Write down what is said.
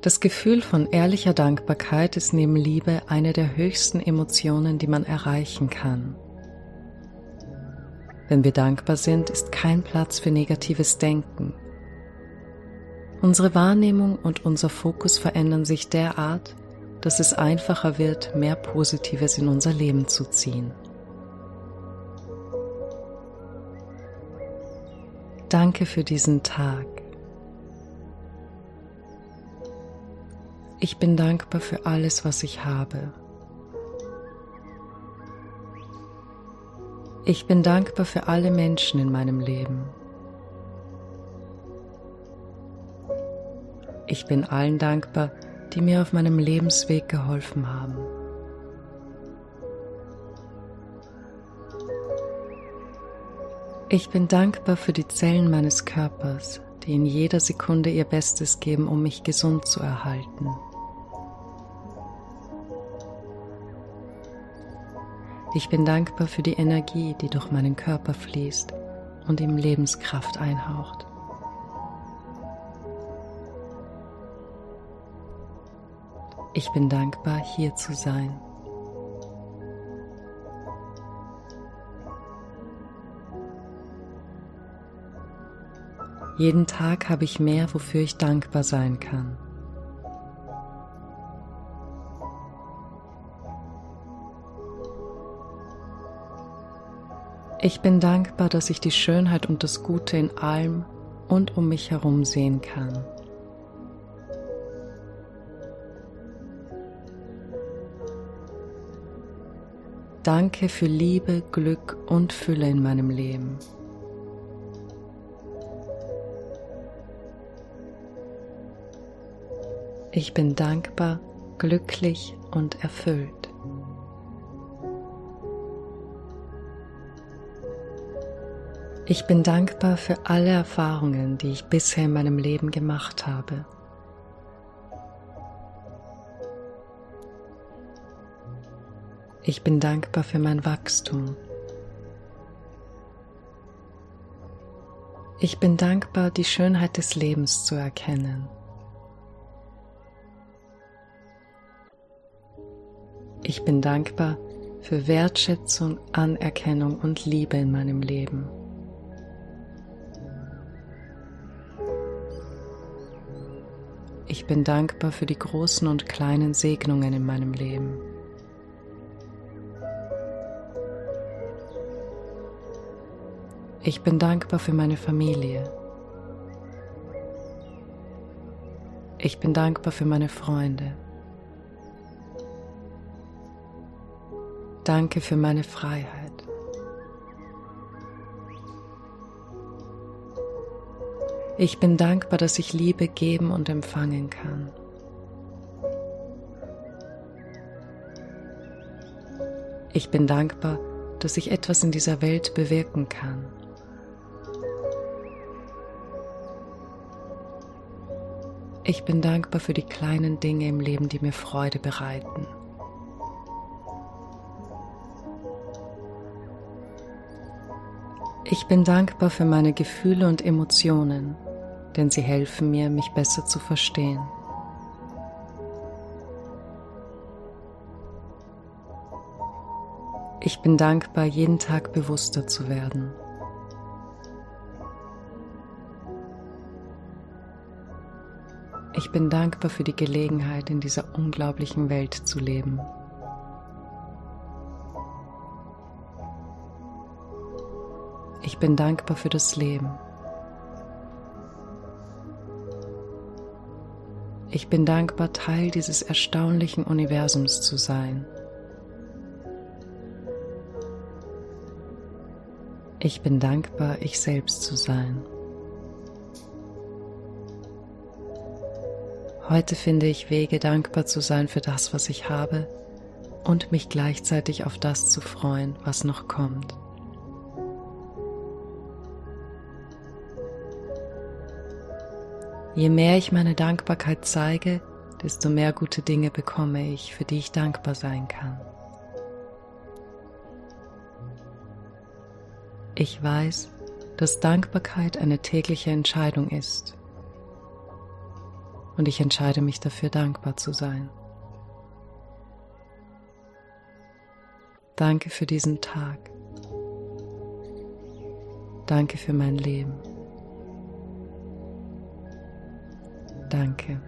Das Gefühl von ehrlicher Dankbarkeit ist neben Liebe eine der höchsten Emotionen, die man erreichen kann. Wenn wir dankbar sind, ist kein Platz für negatives Denken. Unsere Wahrnehmung und unser Fokus verändern sich derart, dass es einfacher wird, mehr Positives in unser Leben zu ziehen. Danke für diesen Tag. Ich bin dankbar für alles, was ich habe. Ich bin dankbar für alle Menschen in meinem Leben. Ich bin allen dankbar, die mir auf meinem Lebensweg geholfen haben. Ich bin dankbar für die Zellen meines Körpers, die in jeder Sekunde ihr Bestes geben, um mich gesund zu erhalten. Ich bin dankbar für die Energie, die durch meinen Körper fließt und ihm Lebenskraft einhaucht. Ich bin dankbar, hier zu sein. Jeden Tag habe ich mehr, wofür ich dankbar sein kann. Ich bin dankbar, dass ich die Schönheit und das Gute in allem und um mich herum sehen kann. Danke für Liebe, Glück und Fülle in meinem Leben. Ich bin dankbar, glücklich und erfüllt. Ich bin dankbar für alle Erfahrungen, die ich bisher in meinem Leben gemacht habe. Ich bin dankbar für mein Wachstum. Ich bin dankbar, die Schönheit des Lebens zu erkennen. Ich bin dankbar für Wertschätzung, Anerkennung und Liebe in meinem Leben. Ich bin dankbar für die großen und kleinen Segnungen in meinem Leben. Ich bin dankbar für meine Familie. Ich bin dankbar für meine Freunde. Danke für meine Freiheit. Ich bin dankbar, dass ich Liebe geben und empfangen kann. Ich bin dankbar, dass ich etwas in dieser Welt bewirken kann. Ich bin dankbar für die kleinen Dinge im Leben, die mir Freude bereiten. Ich bin dankbar für meine Gefühle und Emotionen, denn sie helfen mir, mich besser zu verstehen. Ich bin dankbar, jeden Tag bewusster zu werden. Ich bin dankbar für die Gelegenheit, in dieser unglaublichen Welt zu leben. Ich bin dankbar für das Leben. Ich bin dankbar, Teil dieses erstaunlichen Universums zu sein. Ich bin dankbar, ich selbst zu sein. Heute finde ich Wege, dankbar zu sein für das, was ich habe und mich gleichzeitig auf das zu freuen, was noch kommt. Je mehr ich meine Dankbarkeit zeige, desto mehr gute Dinge bekomme ich, für die ich dankbar sein kann. Ich weiß, dass Dankbarkeit eine tägliche Entscheidung ist und ich entscheide mich dafür dankbar zu sein. Danke für diesen Tag. Danke für mein Leben. Danke.